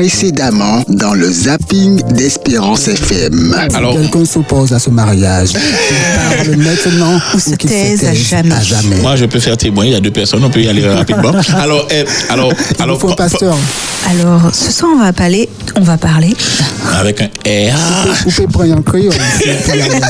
précédemment dans le zapping d'Espérance FM. Alors- Quelqu'un s'oppose à ce mariage. Il parle maintenant Ou se qu'il taise à jamais. À jamais. Moi, je peux faire témoin. Il y a deux personnes. On peut y aller rapidement. Alors, euh, alors, Il alors, faut pasteur. Alors, ce soir, on va parler, on va parler. avec un R. Vous pouvez prendre un crayon. s'il vous plaît.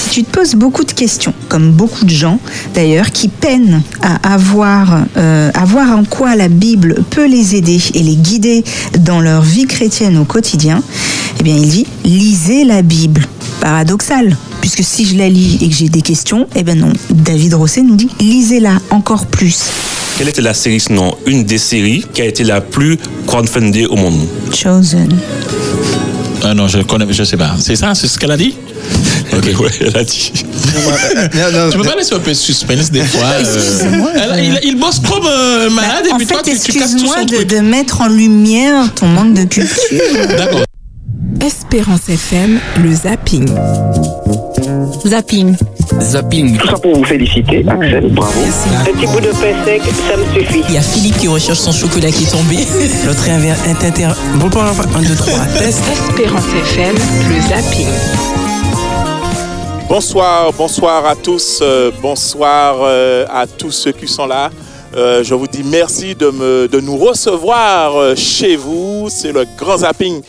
Si tu te poses beaucoup de questions, comme beaucoup de gens d'ailleurs, qui peinent à avoir, euh, à voir en quoi la Bible peut les aider et les guider dans leur vie chrétienne au quotidien, eh bien, il dit lisez la Bible. Paradoxal, puisque si je la lis et que j'ai des questions, eh bien non. David Rosset nous dit lisez-la encore plus. Quelle était la série, sinon une des séries qui a été la plus crowdfundée au monde? Chosen. Ah non, je connais, je sais pas. C'est ça, c'est ce qu'elle a dit? Ok. Ouais, elle a dit. Tu peux pas laisser un peu de suspense des fois. euh, elle- il, il bosse comme un malade et Bah, puis toi, fait, tu, tu casses tout excuse-moi son de, truc. de mettre en lumière ton manque de culture. D'accord. Espérance FM, le zapping. Zapping. Zapping. Tout ça pour vous féliciter, Axel, bravo. Merci. Un petit bout de pain sec, ça me suffit. Il y a Philippe qui recherche son chocolat qui est tombé. Le train vers inter... Bon, bon, enfin, un, deux, trois, test. Espérance FM, le zapping. Bonsoir, bonsoir à tous, euh, bonsoir euh, à tous ceux qui sont là. Euh, je vous dis merci de, me, de nous recevoir chez vous. C'est le grand zapping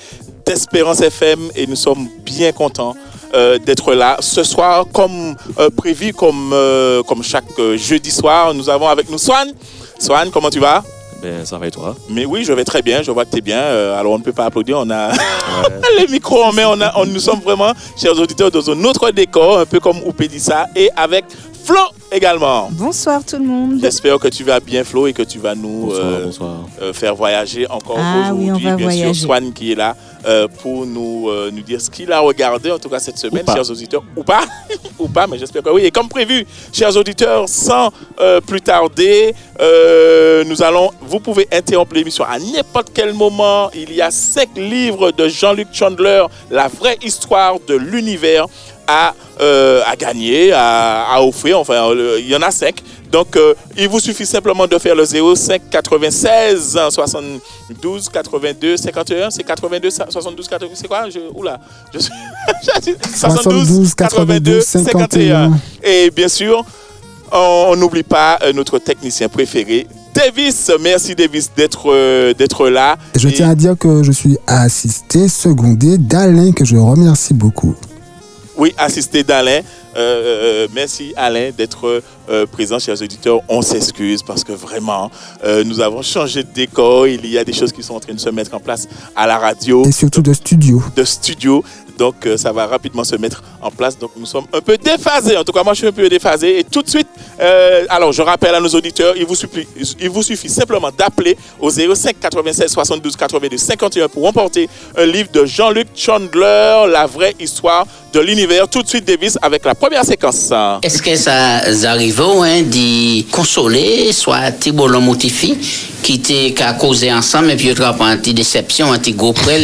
d'Espérance FM et nous sommes bien contents euh, d'être là ce soir. Comme euh, prévu, comme, euh, comme chaque euh, jeudi soir, nous avons avec nous Swan. Swan, comment tu vas? Ben, ça va et toi? Mais oui, je vais très bien, je vois que tu es bien. Euh, alors, on ne peut pas applaudir, on a les micros en main, on a, on, nous sommes vraiment, chers auditeurs, dans un autre décor, un peu comme Oupé dit ça, et avec Flo également. Bonsoir tout le monde. J'espère que tu vas bien, Flo, et que tu vas nous Bonsoir, euh, bonsoir. euh, faire voyager encore Ah oui, aujourd'hui. on va bien voyager. sûr, Swan qui est là euh, pour nous, euh, nous dire ce qu'il a regardé, en tout cas cette semaine, chers auditeurs, ou pas, ou pas, mais j'espère que oui. Et comme prévu, chers auditeurs, sans euh, plus tarder, nous allons, vous pouvez interrompre l'émission à n'importe quel moment. Il y a cinq livres de Jean-Luc Chandler, La vraie histoire de l'univers à, euh, à gagner, à, à offrir. Enfin, il y en a cinq. Donc, euh, il vous suffit simplement de faire le 05 96 72 82 51. C'est 82 72 82. C'est quoi? Je, Oula. Je suis, 72, 82, 51. Et bien sûr, on n'oublie pas euh, notre technicien préféré, Davis. Merci, Davis, d'être euh, d'être là. Je Et- tiens à dire que je suis assisté, secondé d'Alain, que je remercie beaucoup. Oui, assisté d'Alain. Euh, euh, merci Alain d'être euh, présent, chers auditeurs. On s'excuse parce que vraiment, nous avons changé de décor. Il y a des choses qui sont en train de se mettre en place à la radio, Et surtout de studio. de studio. Donc, euh, ça va rapidement se mettre en place. Donc, nous sommes un peu déphasés. En tout cas, moi, je suis un peu déphasé. Et tout de suite, euh, alors, je rappelle à nos auditeurs, il vous suffit, simplement d'appeler au 05 96 72 82 51 pour remporter un livre de Jean-Luc Chandler, La vraie histoire de l'univers. Tout de suite, Davis, avec la première séquence. Est-ce que ça arrive hein, d'y consoler, soit Thibault Moutifi, qui était qu'à causer ensemble, et puis il a une déception, un petit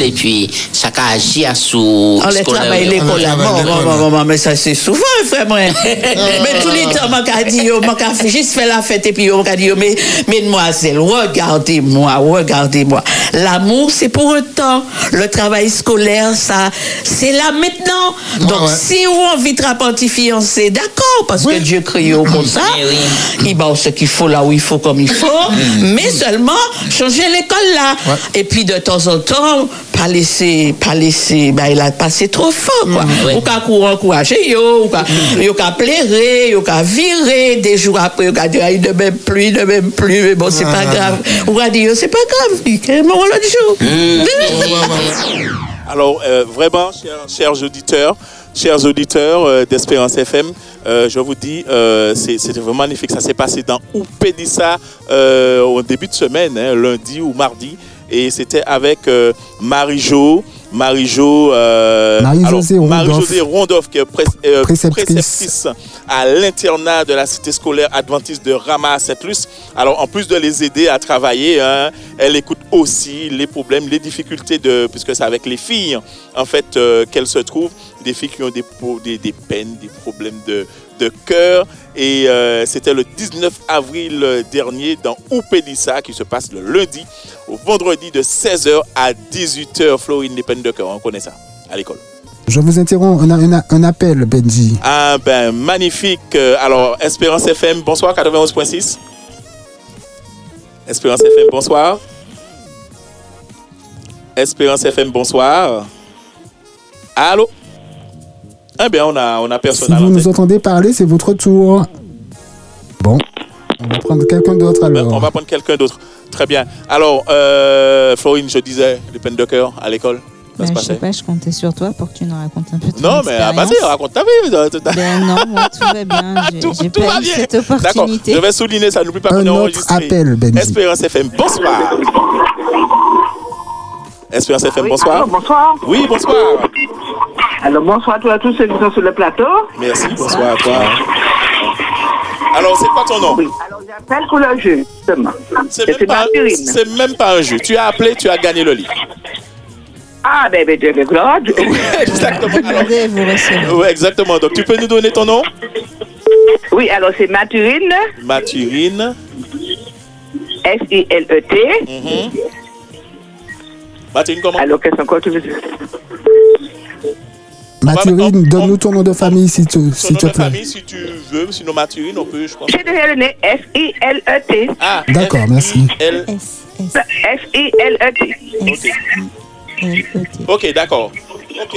et puis ça a agi à sous. On les travaille l'école là. Bon, bon, bon, bon, bon, mais ça c'est souvent, frère, moi. Mais tous les temps, qu'a dit, qu'a fait juste faire la fête, et puis mon qu'a dit, mais, mesdemoiselles, regardez-moi, regardez-moi. L'amour, c'est pour un temps. Le travail scolaire, ça, c'est là maintenant. Donc, si vous avez envie de rapanti fiancé, d'accord, parce que Dieu crée au comme ça. Oui. Il va ce qu'il faut là où il faut comme il faut, mais seulement changer l'école là. Et puis de temps en temps, pas laisser, pas laisser, ben il a passé trop fort quoi. Ouais. Ou qu'à courir encourager yo, ou qu'à yo qu'à plairer, yo qu'à virer, des jours après, yo qu'à dire ah, de même pluie, de même pluie, mais bon c'est pas grave. Ou qu'à dire c'est pas grave, il est mort l'autre jour. Alors, euh, vraiment, chers, chers auditeurs, chers auditeurs euh, d'Espérance FM, euh, je vous dis, euh, c'est- c'était vraiment magnifique. Ça s'est passé dans Oupédissa euh, au début de semaine, hein, lundi ou mardi. Et c'était avec euh, Marie-Jo. Marie-Jo. euh, Marie-Josée Rondolph, qui est pré- euh, Préceptrice. préceptrice à l'internat de la cité scolaire adventiste de Rama à Saint-Luce. Alors, en plus de les aider à travailler, hein, elle écoute aussi les problèmes, les difficultés de, puisque c'est avec les filles, en fait, euh, qu'elle se trouve, des filles qui ont des, pro- des, des peines, des problèmes de, de cœur. Et euh, c'était le 19 avril dernier dans Oupédissa qui se passe le lundi au vendredi de 16h à 18h. Florine Les peines de cœur, on connaît ça à l'école. Je vous interromps, on a un, un appel, Benji. Ah ben magnifique. Euh, Alors Espérance FM, bonsoir 91.6. Espérance FM, bonsoir. Espérance FM, bonsoir. Allô? Eh bien, on a, on a personne Si à vous nous entendez parler, c'est votre tour. Bon, on va prendre quelqu'un d'autre Ben, alors. on va prendre quelqu'un d'autre. Très bien. Alors, euh, Florine, je disais, les peines de cœur à l'école. Ben, je sais pas, je comptais sur toi pour que tu nous racontes un peu ton Non, mais ah, vas-y, raconte ta vie. Ben non, moi, tout va bien. J'ai Tout- va eu bien. cette D'accord, opportunité. je vais souligner ça. N'oublie pas qu'on est autre enregistré. appel, Benji. Espérance FM, bonsoir. Espérance FM, Oui, bonsoir. allô, bonsoir. Oui, bonsoir. Alors, bonsoir à toi à tous ceux qui sont sur le plateau. Merci, bonsoir à toi. Alors, c'est quoi ton nom? Alors, j'appelle pour le jeu, justement. C'est même, pas- c'est même pas un jeu. Tu as appelé, tu as gagné le livre. Ah, ben, ben, ben, Claude. exactement. Demandez, vous recevez. Oui, exactement. Donc, tu peux nous donner ton nom? Oui, alors, c'est Mathurine, Mathurine. S-I-L-E-T. Mhm. Mathurine, comment Alors, qu'est-ce qu'on tu veux dire Mathurine, donne-nous ton nom de famille s'il te, Ton s'il nom te de plaît. famille, si tu veux. Sinon, Mathurine, on peut, je pense. J'ai derrière le nez, S-I-L-E-T. Ah, D'accord, merci. L. S-I-L-E-T. Ok, d'accord. Ok.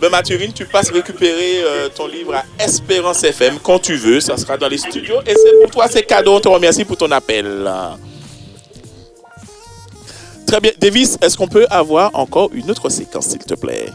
Ben, Mathurine, tu passes récupérer euh, ton livre à Espérance FM quand tu veux. Ça sera dans les studios. Et c'est pour toi, c'est cadeau. On te remercie pour ton appel. Très bien. Davis, est-ce qu'on peut avoir encore une autre séquence, s'il te plaît?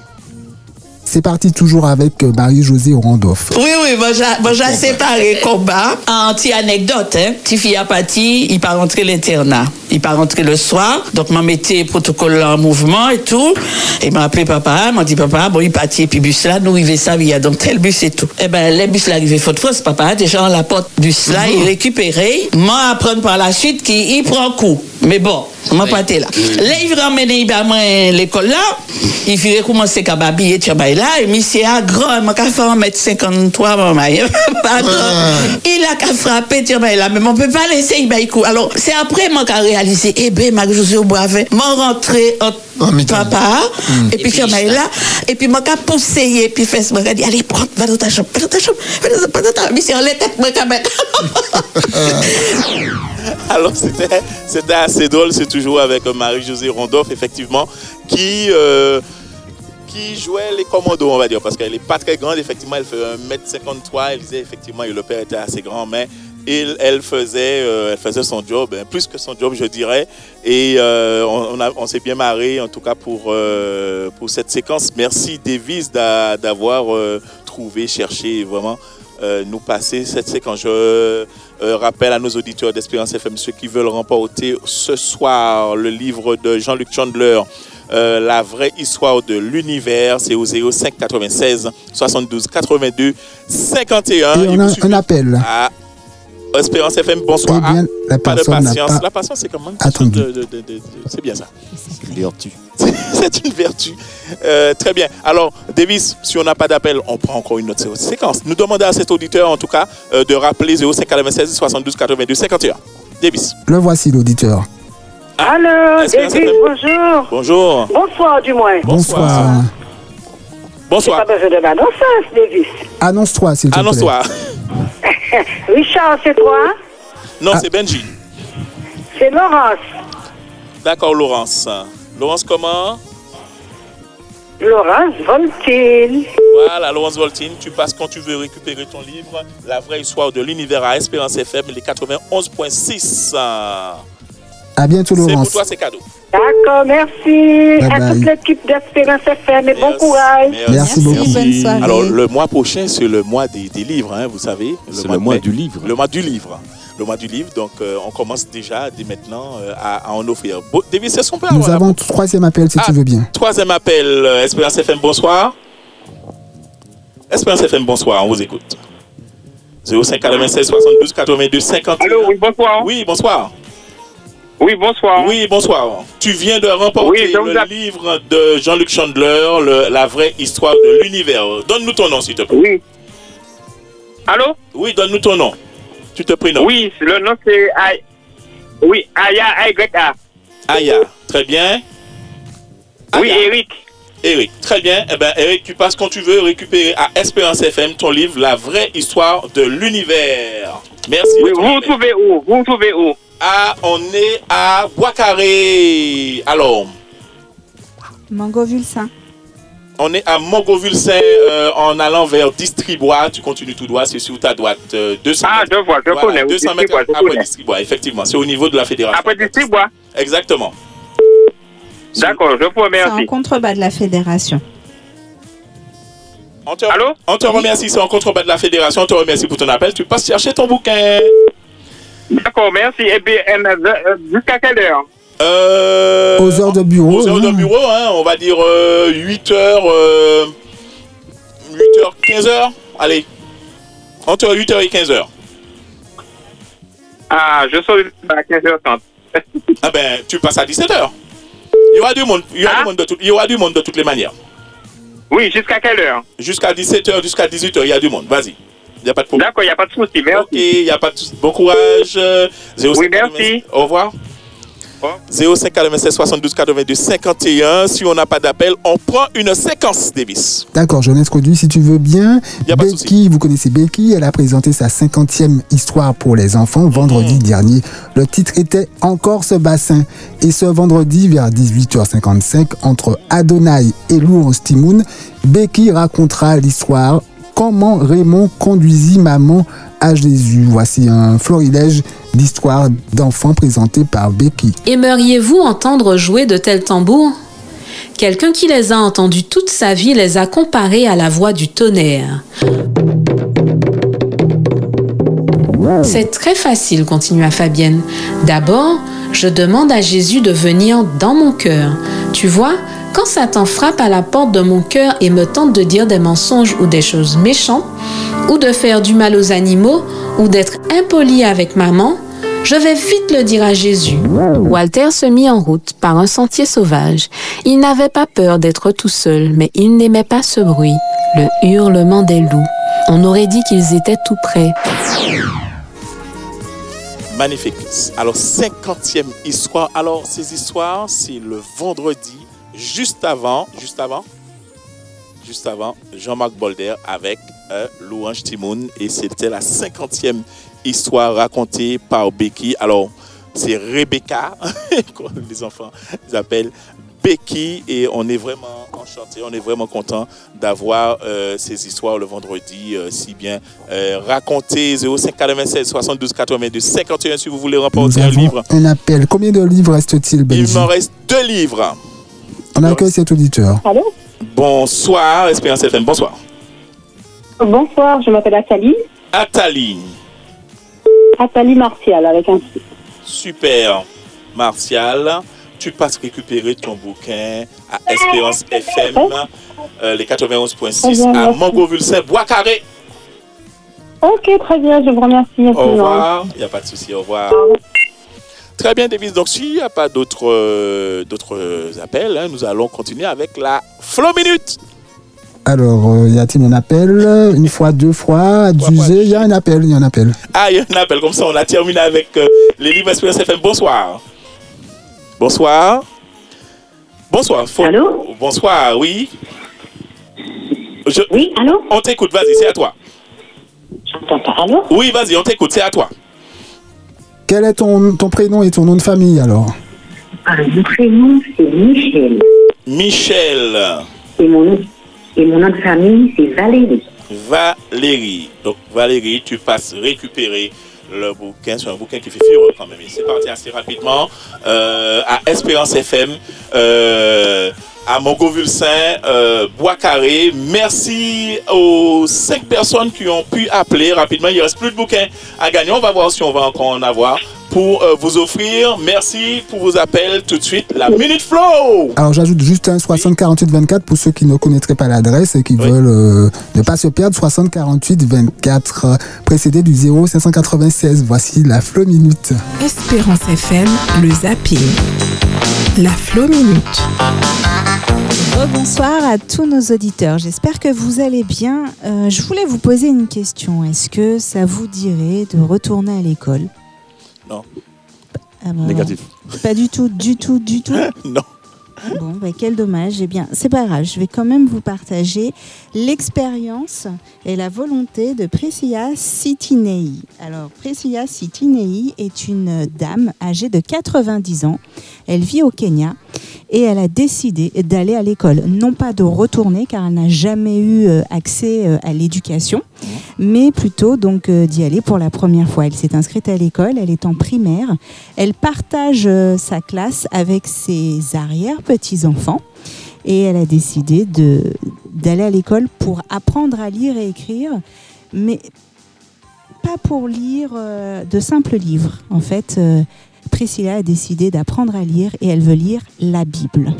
C'est parti toujours avec euh, Marie-Josée Randolph. Oui, oui, moi j'ai moi, j'ai séparé combat en petite anecdote. Hein. Petit fille à parti, il pas rentré l'internat. Il pas rentré le soir. Donc, m'a mettais protocole en mouvement et tout. Et m'a appelé papa, m'a dit papa, bon, il parti. Et puis bus là, nous arrivons ça, il y a donc tel bus et tout. Eh ben, les bus là arrivaient faute fausse, papa, déjà la porte bus là, il récupéré. M'a apprendre par la suite qu'il il prend coup. Mais bon, emmener il va m'emmener l'école là. Il fait commencer à babiller, tu vois, là. Et monsieur a grand, m'a qu'à faire 1m53, maman. Pas grand. Il a qu'à frapper, tu vois, là. Mais on peut pas laisser, il baille coup. Alors, c'est après, moi, qu'à réaliser, eh ben, Marie-Josée Auboivet, m'a rentré en papa, et puis tu vois, là. Et puis, m'a qu'à pousser, et puis fait, m'a dit, allez, prends, va dans ta chambre, va dans ta chambre, va dans ta- va dans ta chambre. On les tête, moi, quand même. Alors, c'était, c'était assez drôle. C'est toujours avec euh, Marie-Josée Randolph, effectivement, qui, euh, qui jouait les commandos, on va dire, parce qu'elle n'est pas très grande. Effectivement, elle fait 1m53. Elle disait, effectivement, et le père était assez grand, mais elle, elle faisait, euh, elle faisait son job, hein, plus que son job, je dirais. Et euh, on, on a- on s'est bien marré, en tout cas, pour, euh, pour cette séquence. Merci, Davis, d'a- d'avoir trouvé, cherché, vraiment nous passer cette séquence. Je rappelle à nos auditeurs d'Espérance FM, ceux qui veulent remporter ce soir le livre de Jean-Luc Chandler, euh, La vraie histoire de l'univers, c'est au 05 96 72 82 51. Et on a un appel. Espérance FM, bonsoir. Eh bien, la pas de patience. pas La patience, c'est comment C'est bien ça. Vertu. C'est une vertu. Euh, très bien. Alors, Davis, si on n'a pas d'appel, on prend encore une autre sé- séquence. Nous demandons à cet auditeur, en tout cas, euh, de rappeler 05 96 72 82 51. Davis. Le voici, l'auditeur. Allô, FM. bonjour. Bonjour. Bonsoir, du moins. Bonsoir. Bonsoir. Pas besoin de Davis. Annonce-toi, s'il te plaît. Annonce-toi. Richard, c'est toi? Non, c'est Benji. C'est Laurence. D'accord, Laurence. Laurence, comment? Laurence Voltine. Voilà, Laurence Voltine, tu passes quand tu veux récupérer ton livre, La vraie histoire de l'univers à Espérance FM, les 91.6. À bientôt, C'est pour Laurence. toi, c'est cadeau. D'accord, merci Bye à bye. toute l'équipe d'Espérance FM et bon courage. Merci beaucoup. bonne soirée. Alors, le mois prochain, c'est le mois des, des livres, hein, vous savez. C'est le mois du livre. Le mois du livre. Le mois du livre. Donc, euh, on commence déjà, dès maintenant, euh, à, à en offrir. Bon, David, est-ce qu'on peut Nous avoir avons un troisième appel, si Ah. tu veux bien. Troisième appel, euh, Espérance FM, bonsoir. Espérance FM, bonsoir, on vous écoute. 05 96 72 82 51. Allô, oui, bonsoir. Oui, bonsoir. Oui, bonsoir. Oui, bonsoir. Tu viens de remporter Oui, le livre de Jean-Luc Chandler, le- La vraie histoire de l'univers. Donne-nous ton nom, s'il te plaît. Oui. Allô? Oui, donne-nous ton nom. Tu te prénommes. Oui, le nom c'est Ay- Oui, Aya A-Y-A. Aya, très bien. Oui, Eric. Eric, très bien. Eh ben, Eric, tu passes quand tu veux récupérer à Espérance FM ton livre La vraie histoire de l'univers. Merci. Oui, vous vous trouvez où? Vous vous trouvez où? Ah, on est à Bois-Carré. Alors, Mango Vulsin. on est à Montgoville-Saint euh, en allant vers Distribois. Tu continues tout droit, c'est sur ta droite. euh, 200 Ah, je vois, je Voilà, connais. oui, 200 mètres après connais. Distribois, effectivement. C'est au niveau de la fédération. Après Distribois Exactement. D'accord, je vous C'est en remercie. contrebas de la fédération. On te, on te remercie, c'est en contrebas de la fédération. On te remercie pour ton appel. Tu passes chercher ton bouquin. D'accord, merci. Et puis, euh, euh, jusqu'à quelle heure? Euh, Aux heures de bureau. Aux heures de hein. bureau, hein, on va dire euh, 8 heures, euh, 8 heures, 15 heures. Allez, entre 8 heures et 15 heures. Ah, je sors à 15h30. Ah ben, tu passes à 17 heures. Il y aura du monde, il y aura du monde de, tout- il y aura du monde de toutes les manières. Oui, jusqu'à quelle heure? Jusqu'à 17 heures, jusqu'à 18 heures, il y a du monde. Vas-y. Il n'y a pas de problème. D'accord, il n'y a pas de souci. Merci. Ok, il n'y a pas de souci. Bon courage. 05 Oui, merci. Au revoir. 05 96 72 82 51. Si on n'a pas d'appel, on prend une séquence, Davis. D'accord, je l'introduis si tu veux bien. Y a pas de Becky, vous connaissez Becky, elle a présenté sa 50e histoire pour les enfants vendredi Mhm. dernier. Le titre était Encore ce bassin. Et ce vendredi vers 18h55, entre Adonai et Louis Timoun, Becky racontera l'histoire Comment Raymond conduisit maman à Jésus. Voici un florilège d'histoires d'enfants présentées par Becky. Aimeriez-vous entendre jouer de tels tambours? Quelqu'un qui les a entendus toute sa vie les a comparés à la voix du tonnerre. C'est très facile, continua Fabienne. D'abord, je demande à Jésus de venir dans mon cœur. Tu vois, quand Satan frappe à la porte de mon cœur et me tente de dire des mensonges ou des choses méchantes, ou de faire du mal aux animaux, ou d'être impoli avec maman, je vais vite le dire à Jésus. Walter se mit en route par un sentier sauvage. Il n'avait pas peur d'être tout seul, mais il n'aimait pas ce bruit, le hurlement des loups. On aurait dit qu'ils étaient tout près. Magnifique. Alors, 50e histoire. Alors, ces histoires, c'est le vendredi, juste avant, juste avant, juste avant, Jean-Marc Bolder avec euh, Louange Timoun. Et c'était la 50e histoire racontée par Becky. Alors, c'est Rebecca, les enfants ils appellent Becky. Et on est vraiment enchanté, on est vraiment content d'avoir euh, ces histoires le vendredi euh, si bien racontées. 05 96 72 82 51 si vous voulez Nous remporter un livre. un appel. Combien de livres reste-t-il, Il m'en reste deux livres. On accueille cet auditeur. Allô Bonsoir, Espérance FM. Bonsoir. Bonsoir, je m'appelle Athalie. Athalie. Athalie Martial avec un C. Super. Martial, tu passes récupérer ton bouquin à Espérance FM, euh, les 91.6 à merci. Mangovulsin, Bois-Carré. Ok, très bien, je vous remercie Au revoir. Il n'y a pas de souci. Au revoir. Très bien, Davis. Donc, s'il n'y a pas d'autres euh, d'autres appels, hein, nous allons continuer avec la Flow Minute. Alors, euh, y a-t-il un appel? Une fois, deux fois, adjugé Il y a un appel, il y a un appel. Ah, il y a un appel. Comme ça, on a terminé avec euh, les livres Espérance FM. Bonsoir. Bonsoir. Bonsoir. Allô? Bonsoir, oui. Oui, allô? On t'écoute, vas-y, c'est à toi. J'entends pas, allô? Oui, vas-y, on t'écoute, c'est à toi. Quel est ton, ton prénom et ton nom de famille alors Alors, mon prénom, c'est Michel. Michel. Et mon, nom- et mon nom de famille, c'est Valérie. Valérie. Donc, Valérie, tu passes récupérer le bouquin. C'est un bouquin qui fait fureur quand même. C'est parti assez rapidement euh, à Espérance FM, euh, à Montgovulsin, euh, Bois-Carré. Merci aux cinq personnes qui ont pu appeler rapidement. Il ne reste plus de bouquins à gagner. On va voir si on va encore en avoir pour euh, vous offrir. Merci pour vos appels. Tout de suite, la Minute Flow. Alors, j'ajoute juste un 60 48 24 pour ceux qui ne connaîtraient pas l'adresse et qui veulent euh, ne pas se perdre. 60 48 24 euh, précédé du 0 596. Voici la Flow Minute. Espérance FM, le zapping. La Flow Minute. Bonsoir à tous nos auditeurs. J'espère que vous allez bien. Euh, je voulais vous poser une question. Est-ce que ça vous dirait de retourner à l'école? Non. Ah bah, Négatif. Pas du tout, du tout, du tout. non. Bon, bah, quel dommage. Eh bien, c'est pas grave. Je vais quand même vous partager l'expérience et la volonté de Priscilla Sitinei. Alors, Priscilla Sitinei est une dame âgée de 90 ans. Elle vit au Kenya et elle a décidé d'aller à l'école. Non pas de retourner car elle n'a jamais eu euh, accès euh, à l'éducation, mais plutôt donc euh, d'y aller pour la première fois. Elle s'est inscrite à l'école, elle est en primaire. Elle partage euh, sa classe avec ses arrière-petits-enfants et elle a décidé de- d'aller à l'école pour apprendre à lire et écrire, mais pas pour lire euh, de simples livres. En fait, Priscilla a décidé d'apprendre à lire et elle veut lire la Bible.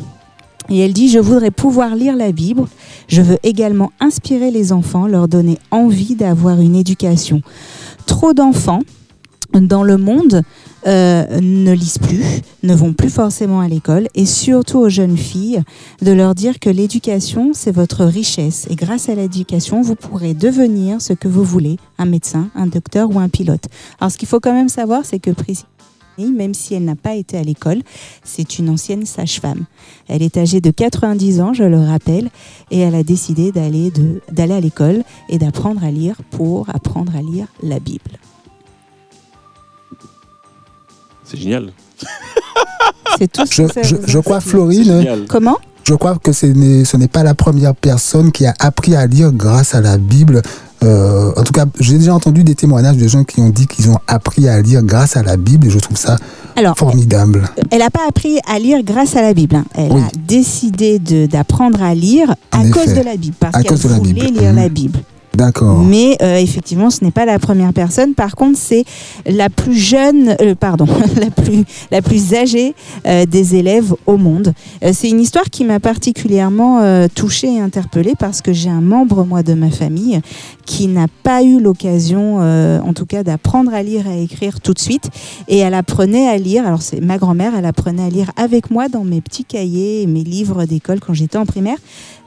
Et elle dit, je voudrais pouvoir lire la Bible, je veux également inspirer les enfants, leur donner envie d'avoir une éducation. Trop d'enfants dans le monde euh, ne lisent plus, ne vont plus forcément à l'école, et surtout aux jeunes filles, de leur dire que l'éducation, c'est votre richesse. Et grâce à l'éducation, vous pourrez devenir ce que vous voulez, un médecin, un docteur ou un pilote. Alors ce qu'il faut quand même savoir, c'est que même si elle n'a pas été à l'école, c'est une ancienne sage-femme. Elle est âgée de 90 ans, je le rappelle, et elle a décidé d'aller de- d'aller à l'école et d'apprendre à lire pour apprendre à lire la Bible. C'est génial. C'est tout ce Je, que ça je- je crois. Florine, Comment? Je crois que ce n'est ce n'est pas la première personne qui a appris à lire grâce à la Bible. Euh, en tout cas, j'ai déjà entendu des témoignages de gens qui ont dit qu'ils ont appris à lire grâce à la Bible et je trouve ça Alors, formidable. Elle n'a pas appris à lire grâce à la Bible. hein. Elle Oui. a décidé d'apprendre à lire à En cause effet. de la Bible, parce qu'elle voulait Bible. lire Mhm. la Bible. D'accord. Mais euh, effectivement, ce n'est pas la première personne. Par contre, c'est la plus jeune, euh, pardon, la plus, la plus âgée euh, des élèves au monde. Euh, c'est une histoire qui m'a particulièrement euh, touchée et interpellée parce que j'ai un membre, moi, de ma famille qui n'a pas eu l'occasion, euh, en tout cas, d'apprendre à lire et à écrire tout de suite. Et elle apprenait à lire, alors c'est ma grand-mère, elle apprenait à lire avec moi dans mes petits cahiers mes livres d'école quand j'étais en primaire.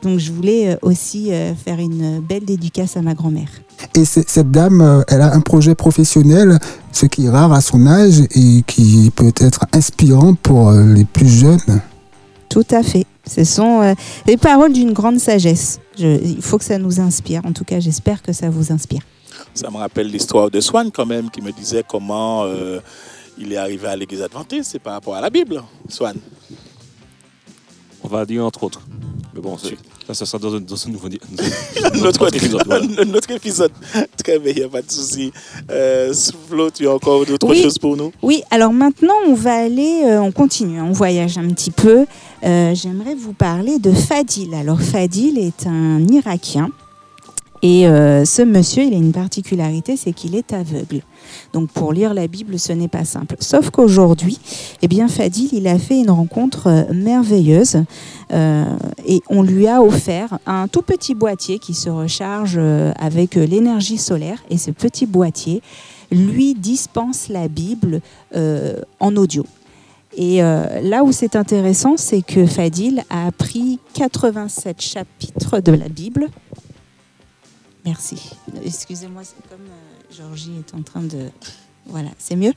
Donc je voulais euh, aussi euh, faire une belle dédicace à ma grand-mère. Et cette dame, euh, elle a un projet professionnel, ce qui est rare à son âge et qui peut être inspirant pour les plus jeunes. Tout à fait. Ce sont euh, les paroles d'une grande sagesse. Je- il faut que ça nous inspire. En tout cas, j'espère que ça vous inspire. Ça me rappelle l'histoire de Swan quand même, qui me disait comment euh, il est arrivé à l'église adventiste. C'est par rapport à la Bible, Swan. On va dire entre autres. Mais bon, là, ça sera dans un, dans un nouveau di- notre, autre épisode. voilà. notre épisode. Très bien, il n'y a pas de souci. Euh, Flo, tu as encore d'autres Oui. choses pour nous? Oui, alors maintenant, on va aller, euh, on continue, hein, on voyage un petit peu. Euh, J'aimerais vous parler de Fadil. Alors, Fadil est un Irakien. Et euh, ce monsieur, il a une particularité, c'est qu'il est aveugle. Donc pour lire la Bible, ce n'est pas simple. Sauf qu'aujourd'hui, eh bien Fadil, il a fait une rencontre euh, merveilleuse euh, et on lui a offert un tout petit boîtier qui se recharge avec l'énergie solaire. Et ce petit boîtier lui dispense la Bible en audio. Et là où c'est intéressant, c'est que Fadil a appris 87 chapitres de la Bible. Merci. Excusez-moi, c'est comme euh, Georgie est en train de... Voilà, c'est mieux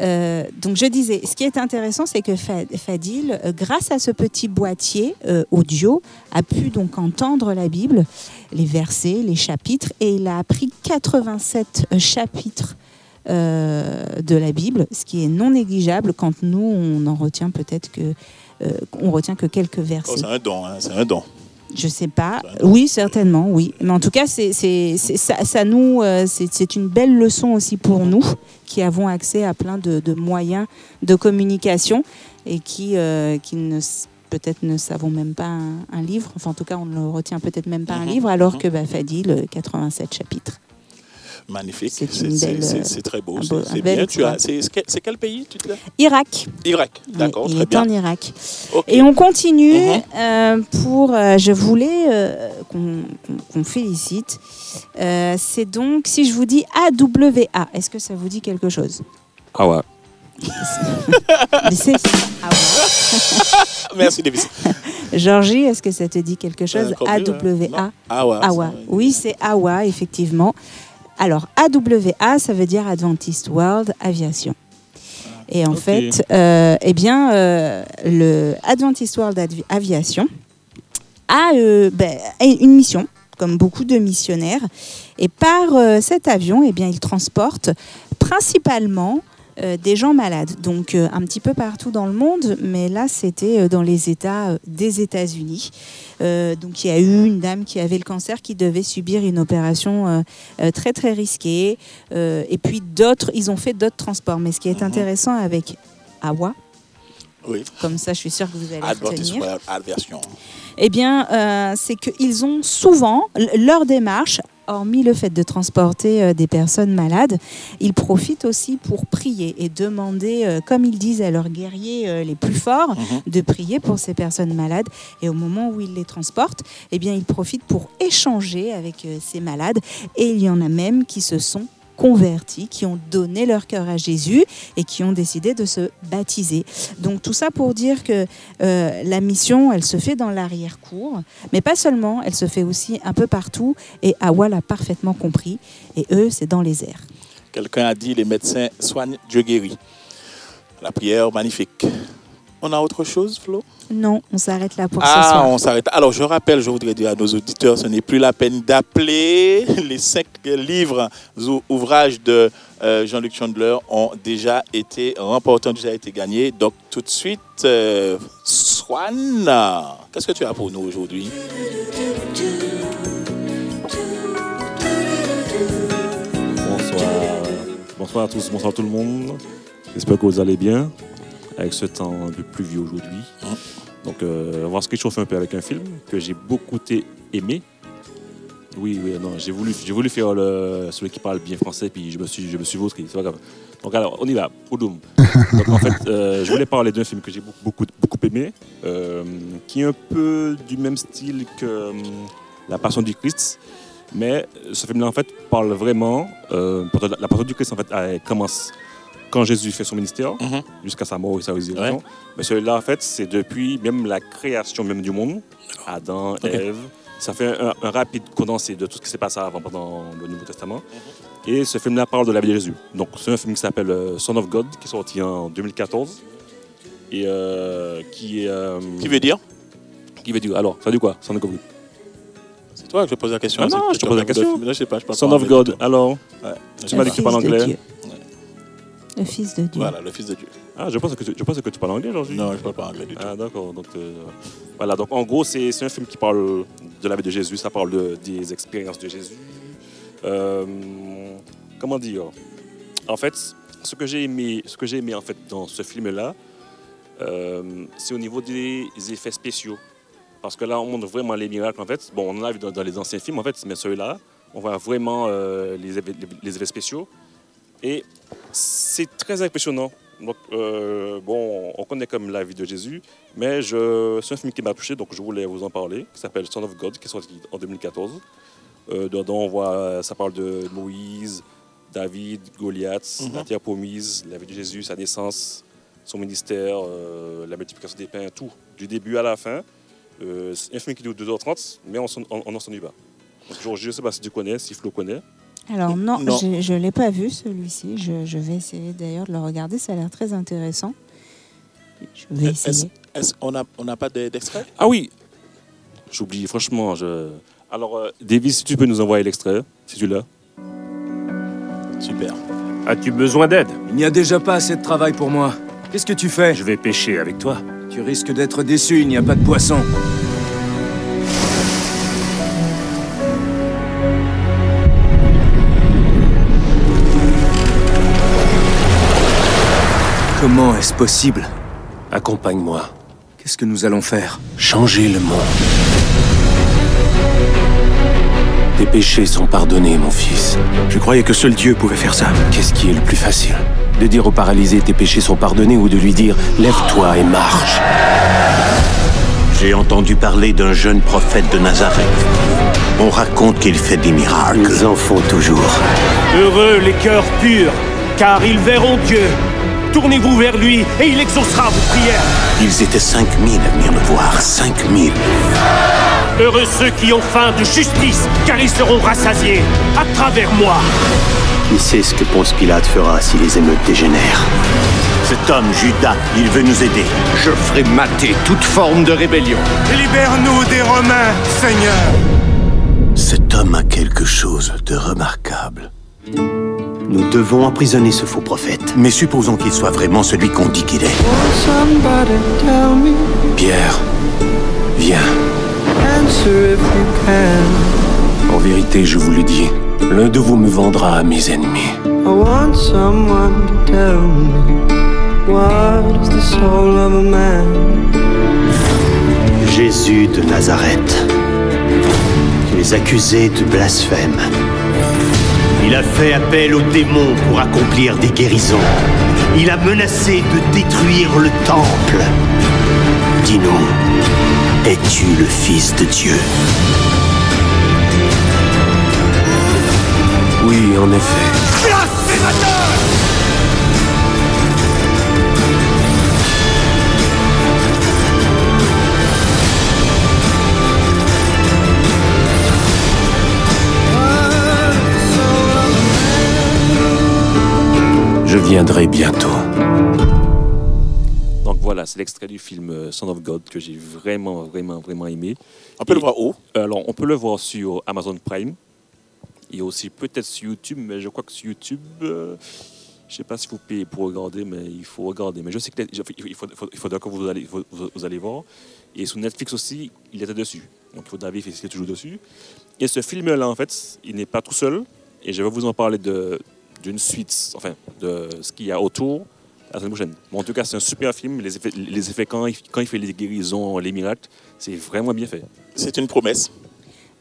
Euh, donc je disais, ce qui est intéressant, c'est que Fa- Fadil, euh, grâce à ce petit boîtier euh, audio, a pu donc entendre la Bible, les versets, les chapitres, et il a appris 87 chapitres euh, de la Bible, ce qui est non négligeable quand nous on en retient peut-être que euh, on retient que quelques Oh, versets. C'est un don, hein, c'est un don. Je sais pas. Oui, certainement, oui. Mais en tout cas, c'est, c'est, c'est- ça, ça nous, euh, c'est, c'est une belle leçon aussi pour nous qui avons accès à plein de, de moyens de communication et qui, euh, qui ne, peut-être ne savons même pas un, un livre. Enfin, en tout cas, on ne retient peut-être même pas un Mhm, livre, alors mhm. que bah, Fadil, euh, 87 chapitres. Magnifique. C'est très beau. C'est bien. Tu as, c'est quel- pays tu te Irak. Irak. D'accord, il très est bien. en Irak. Et on continue Mhm. euh, pour. euh, je voulais euh, qu'on félicite. Euh, C'est donc, si je vous dis AWA, est-ce que ça vous dit quelque chose? Ah ouais. C'est- ah ouais. Merci, Davis. Georgie, est-ce que ça te dit quelque chose? mieux, AWA. Awa. AWA. Oui, c'est AWA, effectivement. Alors, AWA, ça veut dire Adventist World Aviation. Et en fait, euh, eh bien, euh, le Adventist World Advi- Aviation a euh, ben, a une mission, comme beaucoup de missionnaires. Et par cet avion, eh bien, il transporte principalement euh, des gens malades, donc euh, un petit peu partout dans le monde, mais là c'était euh, dans les États des États-Unis. Donc il y a eu une dame qui avait le cancer qui devait subir une opération très très risquée, et puis d'autres, ils ont fait d'autres transports. Mais ce qui est intéressant avec AWA, Oui. comme ça je suis sûre que vous allez retenir. Eh bien, euh, c'est qu'ils ont souvent, leur démarche, hormis le fait de transporter euh, des personnes malades, ils profitent aussi pour prier et demander, euh, comme ils disent à leurs guerriers euh, les plus forts, de prier pour ces personnes malades. Et au moment où ils les transportent, eh bien, ils profitent pour échanger avec ces malades. Et il y en a même qui se sont convertis, qui ont donné leur cœur à Jésus et qui ont décidé de se baptiser. Donc tout ça pour dire que euh, la mission, elle se fait dans l'arrière-cour, mais pas seulement, elle se fait aussi un peu partout et Awa l'a parfaitement compris et eux, c'est dans les airs. Quelqu'un a dit les médecins soignent, Dieu guérit. La prière magnifique. On a autre chose, Flo? Non, on s'arrête là pour ce Ah, on s'arrête. Alors, je rappelle, je voudrais dire à nos auditeurs, ce n'est plus la peine d'appeler. Les cinq livres ou ouvrages de euh, Jean-Luc Chandler ont déjà été remportés, ont déjà été gagnés. Donc, tout de suite, euh, Swan, qu'est-ce que tu as pour nous aujourd'hui? Bonsoir. Bonsoir à tous, bonsoir tout le monde. J'espère que vous allez bien avec ce temps un peu pluvieux aujourd'hui. Donc, euh, on va se réchauffer un peu avec un film que j'ai beaucoup aimé. Oui, oui, non, j'ai voulu, j'ai voulu faire le, celui qui parle bien français, puis je me suis, je me suis vautré, c'est pas grave. Donc alors, on y va, Oudoum. Donc en fait, euh, je voulais parler d'un film que j'ai beaucoup, beaucoup, beaucoup aimé, euh, qui est un peu du même style que euh, La Passion du Christ, mais ce film-là en fait parle vraiment, euh, la Passion du Christ en fait, elle commence quand Jésus fait son ministère, jusqu'à sa mort et sa résurrection. Mais celui-là en fait, c'est depuis même la création même du monde, Adam, Ok. Ève. Ça fait un, un rapide condensé de tout ce qui s'est passé avant pendant le Nouveau Testament. Et ce film-là parle de la vie de Jésus. Donc, c'est un film qui s'appelle euh, Son of God, qui est sorti en 2014. Et euh, qui est. euh, Qui veut dire? Qui veut dire? Alors, ça dit quoi? Son of God. C'est toi que je pose la question. Ah non, je te pose la question. de- Je sais pas, je parle Son pas of anglais. God, alors Ouais. Tu m'as dit que tu parles anglais Dieu. Le Fils de Dieu. Voilà, le Fils de Dieu. Ah, je pense que tu, je pense que tu parles anglais aujourd'hui. Non, je parle pas anglais du tout. Ah, d'accord. Donc, euh, voilà. Donc, en gros, c'est c'est un film qui parle de la vie de Jésus. Ça parle de- des expériences de Jésus. Euh, comment dire? En fait, ce que j'ai aimé, ce que j'ai aimé en fait dans ce film-là, euh, c'est au niveau des effets spéciaux. Parce que là, on montre vraiment les miracles. En fait, bon, on en a vu dans, dans les anciens films, en fait, mais celui-là, on voit vraiment euh, les, effets, les- les effets spéciaux. Et c'est très impressionnant. Donc, euh, bon, on connaît comme la vie de Jésus, mais je, c'est un film qui m'a touché, donc je voulais vous en parler, qui s'appelle Son of God, qui est sorti en 2014. Euh, dedans, on voit, ça parle de Moïse, David, Goliath, Mhm. la terre promise, la vie de Jésus, sa naissance, son ministère, euh, la multiplication des pains, tout, du début à la fin. Euh, c'est un film qui dure 2h30, mais on n'en s'ennuie pas. Donc, je ne sais pas si tu connais, si Flo connaît. Alors non, je ne l'ai pas vu celui-ci. Je, je vais essayer d'ailleurs de le regarder. Ça a l'air très intéressant. Je vais essayer. n'a on n'a pas de- d'extrait? Ah oui J'oublie, franchement. Je... Alors, euh, Davis, si tu peux nous envoyer l'extrait, si tu l'as. Super. As-tu besoin d'aide? Il n'y a déjà pas assez de travail pour moi. Qu'est-ce que tu fais? Je vais pêcher avec toi. Tu risques d'être déçu, il n'y a pas de poisson. Comment est-ce possible Accompagne-moi. Qu'est-ce que nous allons faire Changer le monde. Tes péchés sont pardonnés, mon fils. Je croyais que seul Dieu pouvait faire ça. Qu'est-ce qui est le plus facile De dire au paralysé tes péchés sont pardonnés ou de lui dire lève-toi et marche J'ai entendu parler d'un jeune prophète de Nazareth. On raconte qu'il fait des miracles. Ils en font toujours. Heureux les cœurs purs, car ils verront Dieu. Tournez-vous vers lui et il exaucera vos prières. Ils étaient 5000 à venir me voir. 5000. Heureux ceux qui ont faim de justice, car ils seront rassasiés à travers moi. Qui sait ce que Ponce Pilate fera si les émeutes dégénèrent? Cet homme, Judas, il veut nous aider. Je ferai mater toute forme de rébellion. Libère-nous des Romains, Seigneur. Cet homme a quelque chose de remarquable. Nous devons emprisonner ce faux prophète. Mais supposons qu'il soit vraiment celui qu'on dit qu'il est. Pierre, viens. En vérité, je vous le dis, l'un de vous me vendra à mes ennemis. Jésus de Nazareth. Tu es accusé de blasphème. Il a fait appel aux démons pour accomplir des guérisons. Il a menacé de détruire le temple. Dis-nous, es-tu le Fils de Dieu? Oui, en effet. Viendrai bientôt. Donc voilà, c'est l'extrait du film euh, Son of God que j'ai vraiment, vraiment, vraiment aimé. On peut Et- le voir où? Alors, on peut le voir sur Amazon Prime. Et aussi peut-être sur YouTube, mais je crois que sur YouTube, euh, je ne sais pas si vous payez pour regarder, mais il faut regarder. Mais je sais qu'il il faut, il faut, il faudra que vous allez, vous, vous allez voir. Et sur Netflix aussi, il était dessus. Donc il faudra vérifier s'il est toujours dessus. Et ce film-là, en fait, il n'est pas tout seul. Et je vais vous en parler de- d'une suite, enfin, de ce qu'il y a autour la semaine prochaine. En tout cas, c'est un super film. Les effets, les effets quand, quand il fait les guérisons, les miracles, c'est vraiment bien fait. C'est une promesse.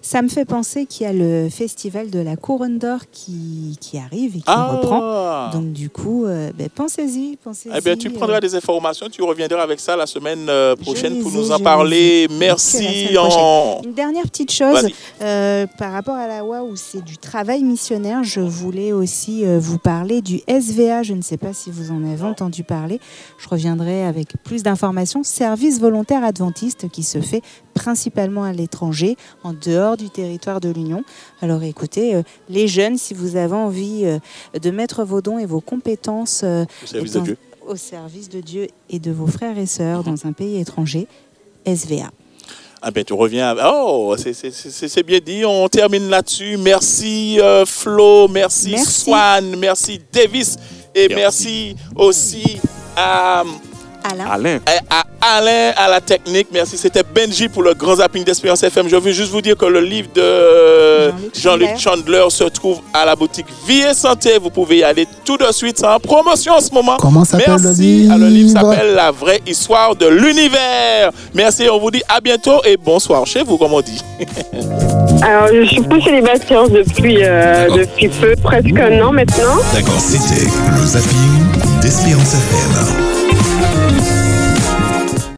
Ça me fait penser qu'il y a le festival de la Couronne d'Or qui, qui arrive et qui Ah. reprend. Donc du coup, euh, ben, pensez-y, pensez-y. Eh bien, tu euh, prendras des informations, tu reviendras avec ça la semaine euh, prochaine pour ai, nous en parler. Merci. En... Une dernière petite chose euh, par rapport à la WA où c'est du travail missionnaire, je voulais aussi euh, vous parler du SVA. Je ne sais pas si vous en avez entendu parler. Je reviendrai avec plus d'informations. Service volontaire adventiste qui se fait principalement à l'étranger, en dehors du territoire de l'Union. Alors écoutez, euh, les jeunes, si vous avez envie euh, de mettre vos dons et vos compétences euh, Au service étant- de Dieu. au service de Dieu et de vos frères et sœurs dans un pays étranger, SVA. Ah ben, tu reviens. Oh, c'est- bien dit. On termine là-dessus. Merci euh, Flo, merci, Merci. Swan, merci Davis et merci, aussi à, Alain. Alain. à, à Alain à la technique. Merci. C'était Benji pour le grand zapping d'Espérance FM. Je veux juste vous dire que le livre de Jean-Luc Chandler se trouve à la boutique Vie et Santé. Vous pouvez y aller tout de suite. C'est en promotion en ce moment. Comment s'appelle le Merci. Ah, le livre livre s'appelle La vraie histoire de l'univers. Merci. On vous dit à bientôt et bonsoir chez vous, comme on dit. Alors, je suis plus célibataire depuis, euh, depuis peu, presque un an maintenant. D'accord, c'était le zapping d'Espérance FM.